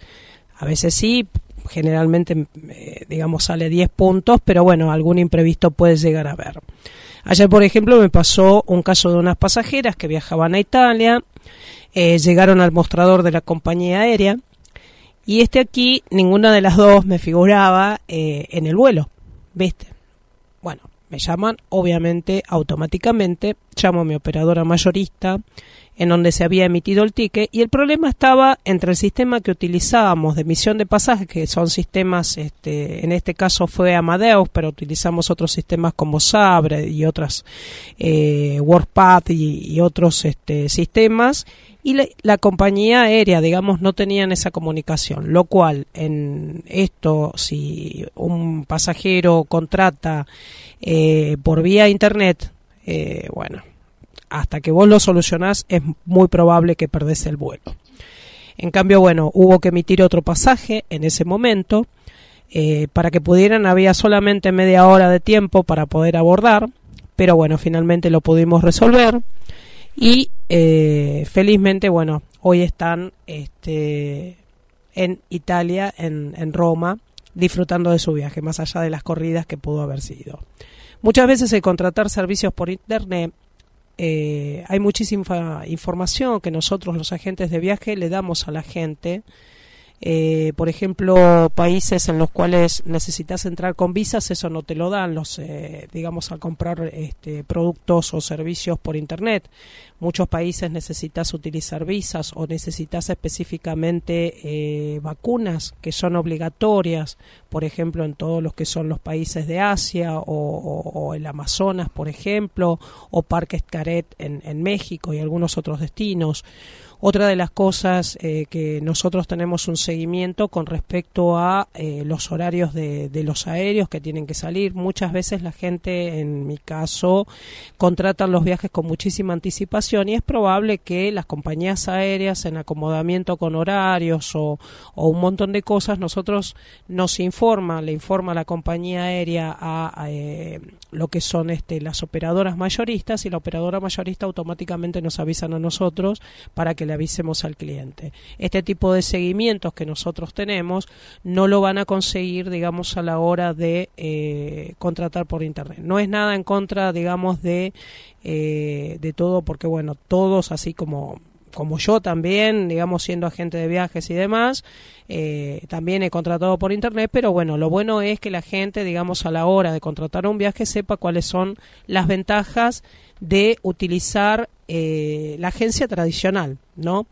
a veces sí, generalmente, eh, digamos, sale 10 puntos, pero bueno, algún imprevisto puede llegar a haber. Ayer, por ejemplo, me pasó un caso de unas pasajeras que viajaban a Italia, eh, llegaron al mostrador de la compañía aérea, y este aquí, ninguna de las dos me figuraba eh, en el vuelo, ¿viste? Bueno, me llaman, obviamente, automáticamente, llamo a mi operadora mayorista en donde se había emitido el ticket y el problema estaba entre el sistema que utilizábamos de emisión de pasajes, que son sistemas, este, en este caso fue Amadeus, pero utilizamos otros sistemas como Sabre y otras eh, WordPad y, otros este, sistemas y la, compañía aérea, digamos, no tenían esa comunicación, lo cual en esto, si un pasajero contrata eh, por vía internet, eh, bueno, hasta que vos lo solucionás es muy probable que perdés el vuelo. En cambio, bueno, hubo que emitir otro pasaje en ese momento. Eh, para que pudieran había solamente media hora de tiempo para poder abordar, pero bueno, finalmente lo pudimos resolver y eh, felizmente, bueno, hoy están este, en Italia, en, en Roma, disfrutando de su viaje, más allá de las corridas que pudo haber sido. Muchas veces el contratar servicios por Internet eh, hay muchísima información que nosotros los agentes de viaje le damos a la gente eh, por ejemplo, países en los cuales necesitas entrar con visas, eso no te lo dan, los, eh, digamos, al comprar este, productos o servicios por Internet. Muchos países necesitas utilizar visas o necesitas específicamente eh, vacunas que son obligatorias, por ejemplo, en todos los que son los países de Asia o, el Amazonas, por ejemplo, o Parques Caret en, en México y algunos otros destinos otra de las cosas eh, que nosotros tenemos un seguimiento con respecto a eh, los horarios de, los aéreos que tienen que salir. Muchas veces la gente, en mi caso, contratan los viajes con muchísima anticipación y es probable que las compañías aéreas en acomodamiento con horarios o, un montón de cosas, nosotros nos informa, le informa la compañía aérea a, eh, lo que son este, las operadoras mayoristas y la operadora mayorista automáticamente nos avisan a nosotros para que avisemos al cliente. Este tipo de seguimientos que nosotros tenemos no lo van a conseguir, digamos, a la hora de eh, contratar por Internet. No es nada en contra, digamos, de, eh, de todo, porque, bueno, todos, así como como yo también, digamos, siendo agente de viajes y demás, eh, también he contratado por internet, pero bueno, lo bueno es que la gente, digamos, a la hora de contratar un viaje sepa cuáles son las ventajas de utilizar eh, la agencia tradicional, ¿no?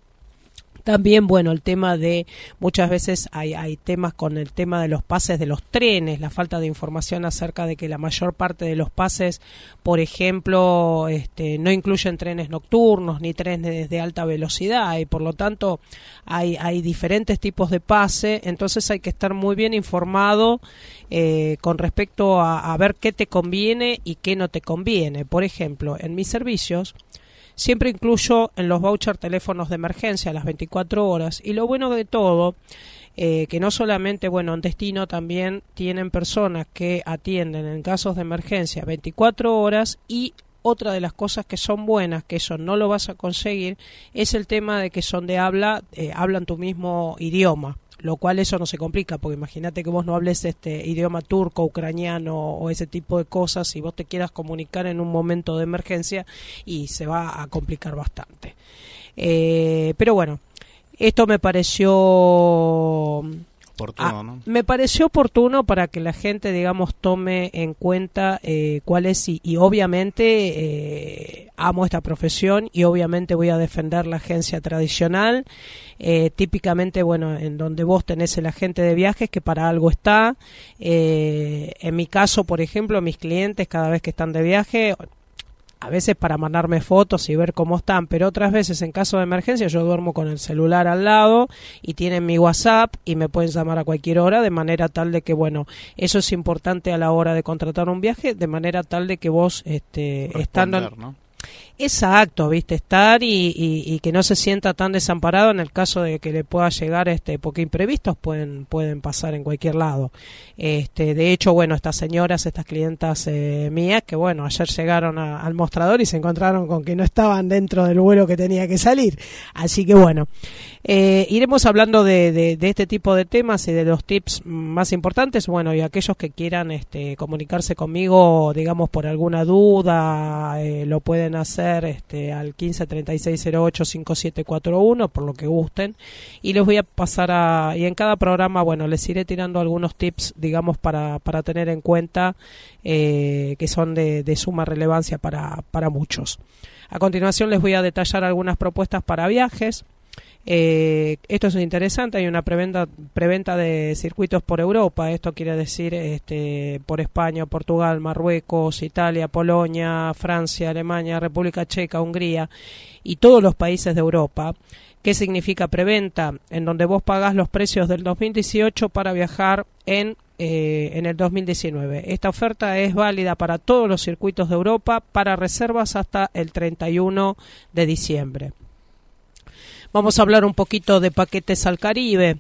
También, bueno, el tema de muchas veces hay, hay, temas con el tema de los pases de los trenes, la falta de información acerca de que la mayor parte de los pases, por ejemplo, este, no incluyen trenes nocturnos ni trenes de alta velocidad y por lo tanto hay, hay diferentes tipos de pase, entonces hay que estar muy bien informado eh, con respecto a, a ver qué te conviene y qué no te conviene. Por ejemplo, en mis servicios, Siempre incluyo en los vouchers teléfonos de emergencia a las 24 horas. Y lo bueno de todo, eh, que no solamente, bueno, en destino también tienen personas que atienden en casos de emergencia 24 horas y otra de las cosas que son buenas, que eso no lo vas a conseguir, es el tema de que son de habla, eh, hablan tu mismo idioma lo cual eso no se complica, porque imagínate que vos no hables este idioma turco, ucraniano o ese tipo de cosas y vos te quieras comunicar en un momento de emergencia y se va a complicar bastante. Eh, pero bueno, esto me pareció Ah, me pareció oportuno para que la gente, digamos, tome en cuenta eh, cuál es y, obviamente eh, amo esta profesión y obviamente voy a defender la agencia tradicional. Eh, típicamente, bueno, en donde vos tenés el agente de viajes que para algo está. en mi caso, por ejemplo, mis clientes cada vez que están de viaje a veces para mandarme fotos y ver cómo están, pero otras veces en caso de emergencia yo duermo con el celular al lado y tienen mi WhatsApp y me pueden llamar a cualquier hora de manera tal de que bueno, eso es importante a la hora de contratar un viaje, de manera tal de que vos este estando Exacto, viste, estar y, que no se sienta tan desamparado en el caso de que le pueda llegar, este, porque imprevistos pueden, pueden pasar en cualquier lado. Este, de hecho, bueno, estas señoras, estas clientas eh, mías, que bueno, ayer llegaron al mostrador y se encontraron con que no estaban dentro del vuelo que tenía que salir. Así que bueno, eh, iremos hablando de, este tipo de temas y de los tips más importantes. Bueno, y aquellos que quieran este, comunicarse conmigo, digamos, por alguna duda, eh, lo pueden hacer este, al 1536085741 por lo que gusten. Y les voy a pasar a y en cada programa bueno les iré tirando algunos tips digamos para, para tener en cuenta eh, que son de, de suma relevancia para, para muchos. A continuación les voy a detallar algunas propuestas para viajes eh, esto es interesante, hay una preventa, preventa de circuitos por Europa, esto quiere decir este, por España, Portugal, Marruecos, Italia, Polonia, Francia, Alemania, República Checa, Hungría y todos los países de Europa. ¿Qué significa preventa? En donde vos pagás los precios del 2018 para viajar en, eh, en el 2019. Esta oferta es válida para todos los circuitos de Europa para reservas hasta el 31 de diciembre. Vamos a hablar un poquito de paquetes al Caribe.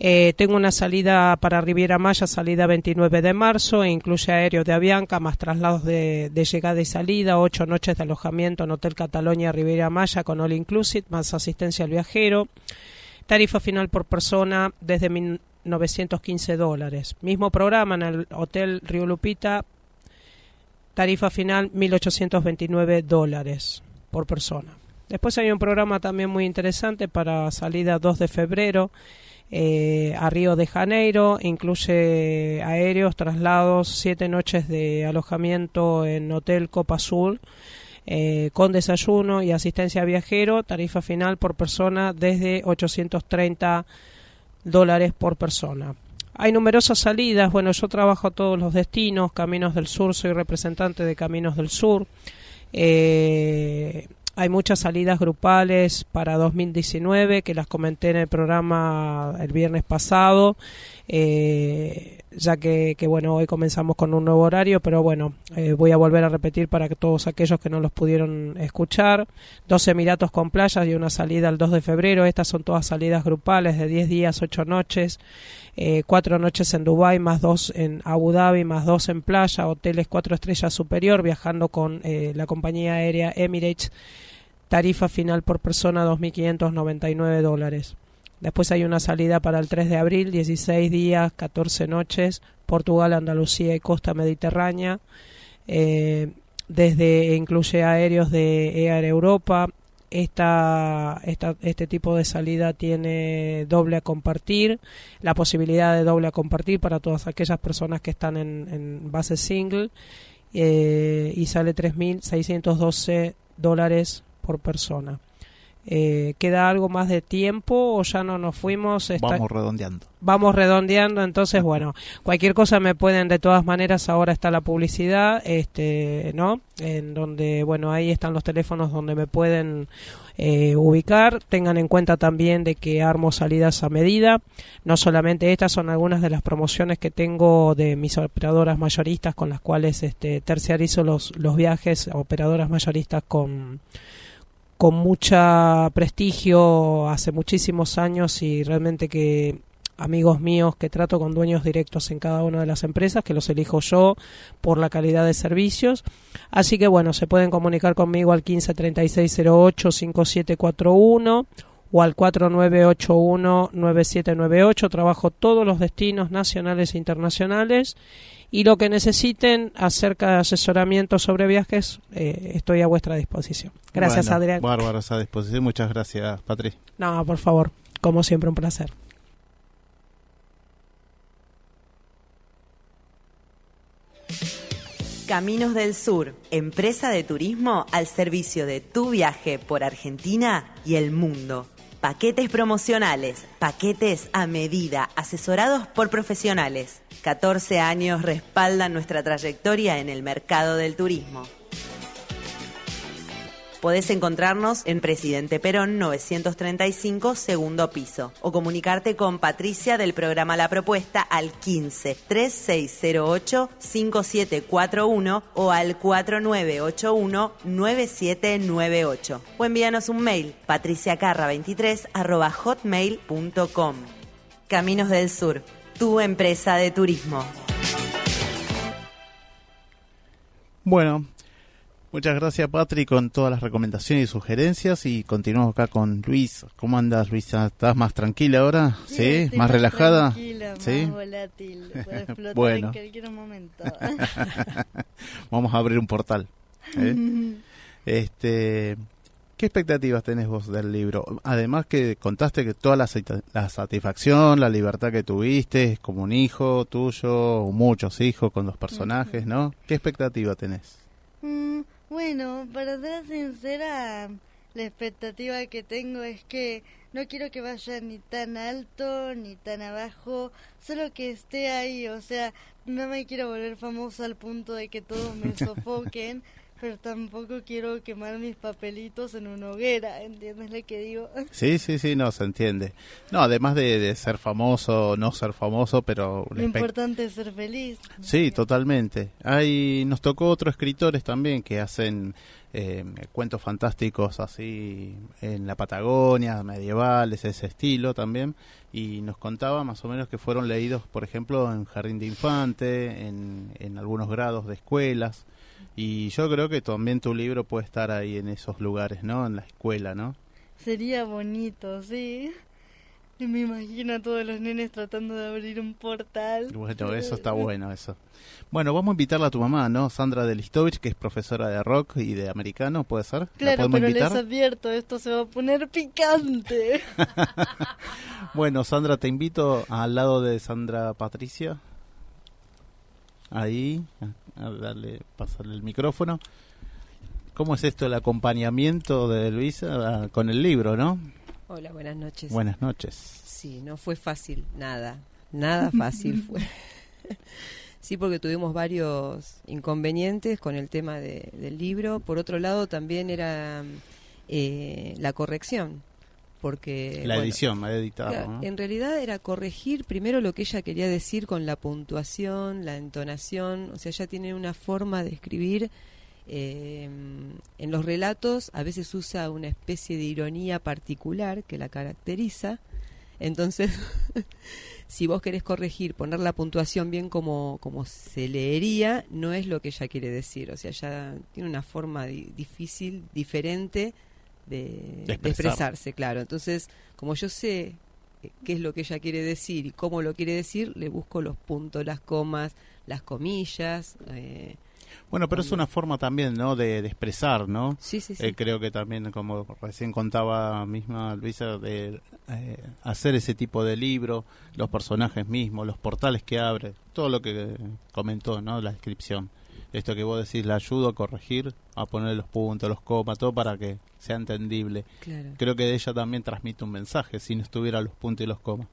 Eh, tengo una salida para Riviera Maya, salida 29 de marzo, e incluye aéreo de Avianca, más traslados de, llegada y salida, ocho noches de alojamiento en Hotel Catalonia Riviera Maya con All Inclusive, más asistencia al viajero. Tarifa final por persona desde 1.915 dólares. Mismo programa en el Hotel Río Lupita, tarifa final 1.829 dólares por persona. Después hay un programa también muy interesante para salida 2 de febrero eh, a Río de Janeiro. Incluye aéreos, traslados, siete noches de alojamiento en Hotel Copa Azul. Eh, con desayuno y asistencia a viajero, tarifa final por persona desde 830 dólares por persona. Hay numerosas salidas, bueno, yo trabajo todos los destinos, Caminos del Sur, soy representante de Caminos del Sur. Eh, hay muchas salidas grupales para 2019 que las comenté en el programa el viernes pasado, eh, ya que, bueno, hoy comenzamos con un nuevo horario, pero bueno, eh, voy a volver a repetir para que todos aquellos que no los pudieron escuchar. 12 Emiratos con playas y una salida el 2 de febrero. Estas son todas salidas grupales de 10 días, 8 noches. Eh, cuatro noches en Dubai más dos en Abu Dhabi más dos en playa, hoteles cuatro estrellas superior, viajando con la compañía aérea Emirates Tarifa final por persona 2.599 dólares. Después hay una salida para el 3 de abril, 16 días, 14 noches, Portugal, Andalucía y costa mediterránea. Eh, desde incluye aéreos de Air Europa. Esta, este tipo de salida tiene doble a compartir, la posibilidad de doble a compartir para todas aquellas personas que están en, en base single eh, y sale 3.612 dólares por persona. Eh, ¿Queda algo más de tiempo o ya no nos fuimos? vamos redondeando. Vamos redondeando, entonces bueno, cualquier cosa me pueden, de todas maneras, ahora está la publicidad, este, ¿no? En donde, bueno, ahí están los teléfonos donde me pueden eh, ubicar. Tengan en cuenta también de que armo salidas a medida. No solamente estas son algunas de las promociones que tengo de mis operadoras mayoristas con las cuales este, terciarizo los, los viajes, operadoras mayoristas con con mucha prestigio hace muchísimos años y realmente que amigos míos que trato con dueños directos en cada una de las empresas, que los elijo yo por la calidad de servicios. Así que bueno, se pueden comunicar conmigo al 15 3608 5741 o al 4981 9798. Trabajo todos los destinos nacionales e internacionales y lo que necesiten acerca de asesoramiento sobre viajes, eh, estoy a vuestra disposición. Gracias, Adrián. Bárbara, a disposición. Muchas gracias, Patri. No, por favor, como siempre, un placer. Caminos del Sur, empresa de turismo al servicio de tu viaje por Argentina y el mundo. Paquetes promocionales, paquetes a medida, asesorados por profesionales. 14 años respaldan nuestra trayectoria en el mercado del turismo. Podés encontrarnos en Presidente Perón 935, segundo piso, o comunicarte con Patricia del programa La Propuesta al 15 3608 5741 o al 4981 9798. O envíanos un mail patriciacarra23 arroba hotmail.com. Caminos del Sur, tu empresa de turismo. Bueno, Muchas gracias, Patrick, con todas las recomendaciones y sugerencias. Y continuamos acá con Luis. ¿Cómo andas, Luis? ¿Estás más tranquila ahora? ¿Sí? ¿Más, relajada? ¿Sí? Más volátil. explotar bueno. en cualquier momento. Vamos a abrir un portal. ¿eh? Este, ¿Qué expectativas tenés vos del libro? Además que contaste que toda la, la, satisfacción, la libertad que tuviste, como un hijo tuyo, o muchos hijos con los personajes, ¿no? ¿Qué expectativa tenés? Mm, bueno, para ser sincera, la expectativa que tengo es que no quiero que vaya ni tan alto ni tan abajo, solo que esté ahí, o sea, no me quiero volver famosa al punto de que todos me sofoquen, pero tampoco quiero quemar mis papelitos en una hoguera, ¿entiendes lo que digo? Sí, sí, sí, no, se entiende. No, además de, ser famoso, no ser famoso, pero... Lo importante es ser feliz. Sí, totalmente. Hay, nos tocó otros escritores también que hacen eh, cuentos fantásticos así en la Patagonia, medievales, ese estilo también, y nos contaba más o menos que fueron leídos, por ejemplo, en Jardín de Infante, en, en algunos grados de escuelas, y yo creo que también tu libro puede estar ahí en esos lugares, ¿no? En la escuela, ¿no? Sería bonito, sí. Me imagino a todos los nenes tratando de abrir un portal. Bueno, eso está bueno, eso. Bueno, vamos a invitarla a tu mamá, ¿no? Sandra Delistovich, que es profesora de rock y de americano, ¿puede ser? Claro, pero les advierto, esto se va a poner picante. bueno, Sandra, te invito al lado de Sandra Patricia. Ahí, a darle, pasarle el micrófono. ¿Cómo es esto el acompañamiento de Luisa ah, con el libro, no? Hola, buenas noches. Buenas noches. Sí, no fue fácil, nada, nada fácil fue. sí, porque tuvimos varios inconvenientes con el tema del libro. Por otro lado, también era eh, la corrección porque la edición ha editado en realidad era corregir primero lo que ella quería decir con la puntuación la entonación o sea ella tiene una forma de escribir eh, en los relatos a veces usa una especie de ironía particular que la caracteriza entonces si vos querés corregir poner la puntuación bien como como se leería no es lo que ella quiere decir o sea ella tiene una forma difícil diferente de, expresarse, claro. Entonces, como yo sé eh, qué es lo que ella quiere decir y cómo lo quiere decir, le busco los puntos, las comas, las comillas. Eh, bueno, pero es una forma también, ¿no? De, expresar, ¿no? Sí, sí, sí. Eh, creo que también, como recién contaba misma Luisa, de hacer ese tipo de libro, los personajes mismos, los portales que abre, todo lo que comentó, ¿no? La descripción esto que vos decís, la ayudo a corregir, a poner los puntos, los comas, todo para que sea entendible. Creo que de ella también transmite un mensaje si no estuviera los puntos y los comas.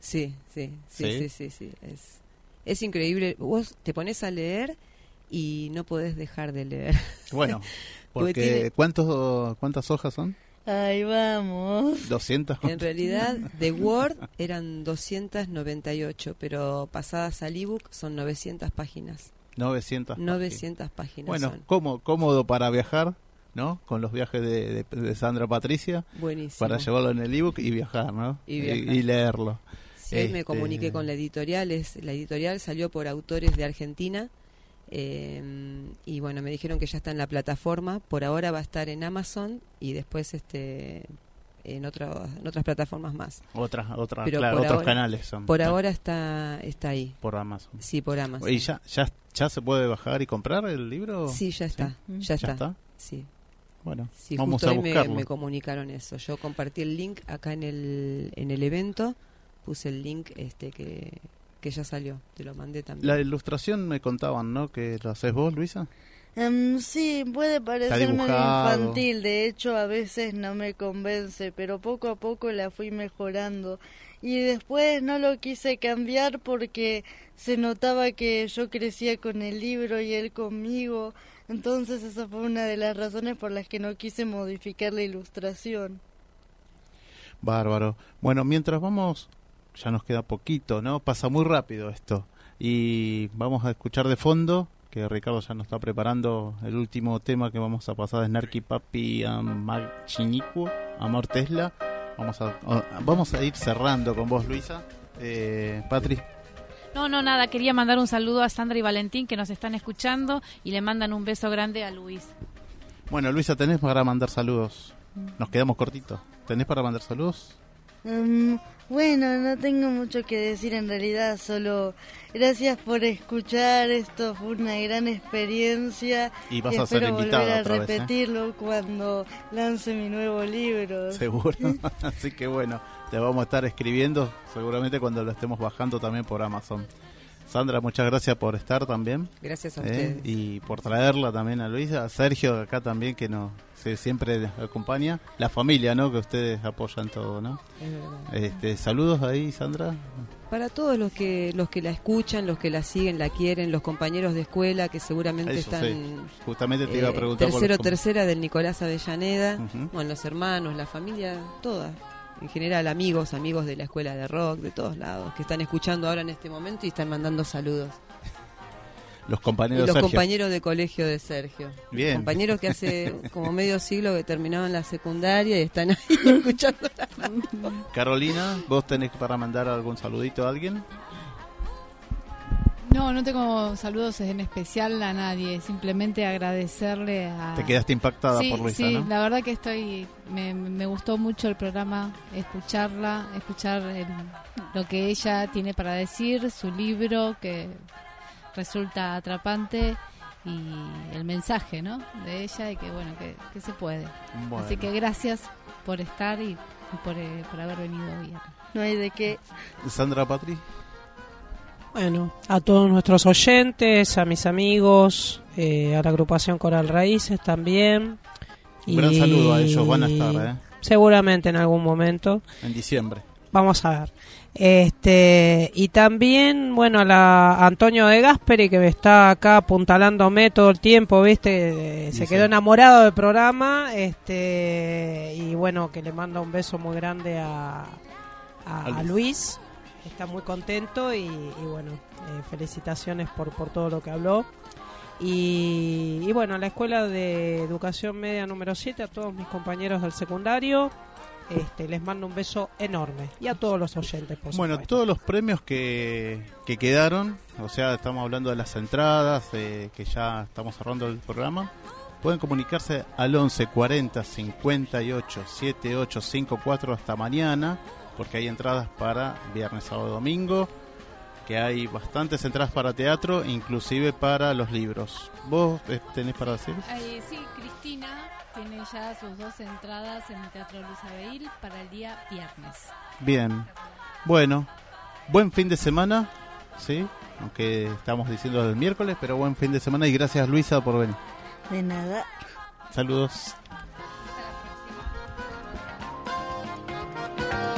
Sí, sí, sí, sí, sí, Es, es increíble. Vos te pones a leer y no podés dejar de leer. Bueno, porque ¿cuántos, ¿cuántas hojas son? Ahí vamos. 200. En realidad, de Word eran 298, pero pasadas al ebook son 900 páginas. 900 900 páginas. bueno, cómodo para viajar, ¿no? Con los viajes de, Sandra Patricia. Buenísimo. Para llevarlo en el ebook y viajar, ¿no? Y, leerlo. Sí, me este, comuniqué con la editorial. Es, la editorial salió por autores de Argentina. Eh, y bueno, me dijeron que ya está en la plataforma. Por ahora va a estar en Amazon y después este en, otras en otras plataformas más. Otras, otras claro, otros canales son. Por ahora está está ahí. Por Amazon. Sí, por Amazon. ¿Y ya, ya, ya se puede bajar y comprar el libro? Sí, ya está. Ya, está? Sí. Bueno, sí, vamos justo a buscarlo. Me, me, comunicaron eso. Yo compartí el link acá en el, en el evento. Puse el link este que, que ya salió. Te lo mandé también. La ilustración me contaban, ¿no? Que lo haces vos, Luisa. Um, sí, puede parecer muy infantil, de hecho a veces no me convence, pero poco a poco la fui mejorando. Y después no lo quise cambiar porque se notaba que yo crecía con el libro y él conmigo, entonces esa fue una de las razones por las que no quise modificar la ilustración. Bárbaro. Bueno, mientras vamos, ya nos queda poquito, ¿no? Pasa muy rápido esto. Y vamos a escuchar de fondo que Ricardo ya nos está preparando el último tema que vamos a pasar de Snarky Papi a Chinicuo, Amor Tesla. Vamos a, vamos a ir cerrando con vos, Luisa. Eh, Patri. No, no, nada, quería mandar un saludo a Sandra y Valentín que nos están escuchando y le mandan un beso grande a Luis. Bueno, Luisa, ¿tenés para mandar saludos? Nos quedamos cortitos. ¿Tenés para mandar saludos? Um, Bueno, no tengo mucho que decir en realidad, solo gracias por escuchar, esto fue una gran experiencia y vas a ser volver a otra ¿eh? repetirlo cuando lance mi nuevo libro. Seguro, así que bueno, te vamos a estar escribiendo seguramente cuando lo estemos bajando también por Amazon. Sandra, muchas gracias por estar también. Gracias a ¿eh? Y por traerla también a Luisa, Sergio acá también que nos siempre acompaña. La familia, ¿no? Que ustedes apoyan todo, ¿no? Este, saludos ahí, Sandra. Para todos los que los que la escuchan, los que la siguen, la quieren, los compañeros de escuela que seguramente están. Justamente te iba a eh, preguntar. tercero, tercera del Nicolás Avellaneda, bueno, los hermanos, la familia, toda en general amigos, amigos de la escuela de rock, de todos lados, que están escuchando ahora en este momento y están mandando saludos. Los compañeros, los compañeros de colegio de Sergio. Bien. Compañeros que hace como medio siglo que terminaban la secundaria y están ahí escuchando. Carolina, ¿vos tenés para mandar algún saludito a alguien? No, no tengo saludos en especial a nadie, simplemente agradecerle a... Te quedaste impactada por Luisa, Sí, la verdad que estoy, me, gustó mucho el programa, escucharla, escuchar lo que ella tiene para decir, su libro que resulta atrapante y el mensaje, ¿no? De ella y que bueno, que, se puede. Así que gracias por estar y, por, eh, por haber venido hoy No hay de qué. Sandra Patri. Bueno, a todos nuestros oyentes, a mis amigos, eh, a la agrupación Coral Raíces también. Un gran saludo a ellos, buenas tardes. ¿eh? Seguramente en algún momento. En diciembre. Vamos a ver. Este, y también, bueno, a la Antonio de Gasperi que me está acá apuntalándome todo el tiempo, ¿viste? Se quedó enamorado del programa, este, y bueno, que le manda un beso muy grande a, a Luis está muy contento y, bueno, eh, felicitaciones por, por todo lo que habló. Y, y, bueno, la Escuela de Educación Media número 7, a todos mis compañeros del secundario, este, les mando un beso enorme. Y a todos los oyentes, por Bueno, todos los premios que, que quedaron, o sea, estamos hablando de las entradas, que ya estamos cerrando el programa, pueden comunicarse al 11 40 58 78 54 hasta mañana porque hay entradas para viernes, sábado, domingo, que hay bastantes entradas para teatro, inclusive para los libros. ¿Vos eh, tenés para decir? Eh, sí, Cristina tiene ya sus dos entradas en el Teatro Luis Abeil para el día viernes. Bien, bueno, buen fin de semana, ¿sí? Aunque estamos diciendo del miércoles, pero buen fin de semana y gracias Luisa por venir. De nada. Saludos. Hasta la próxima.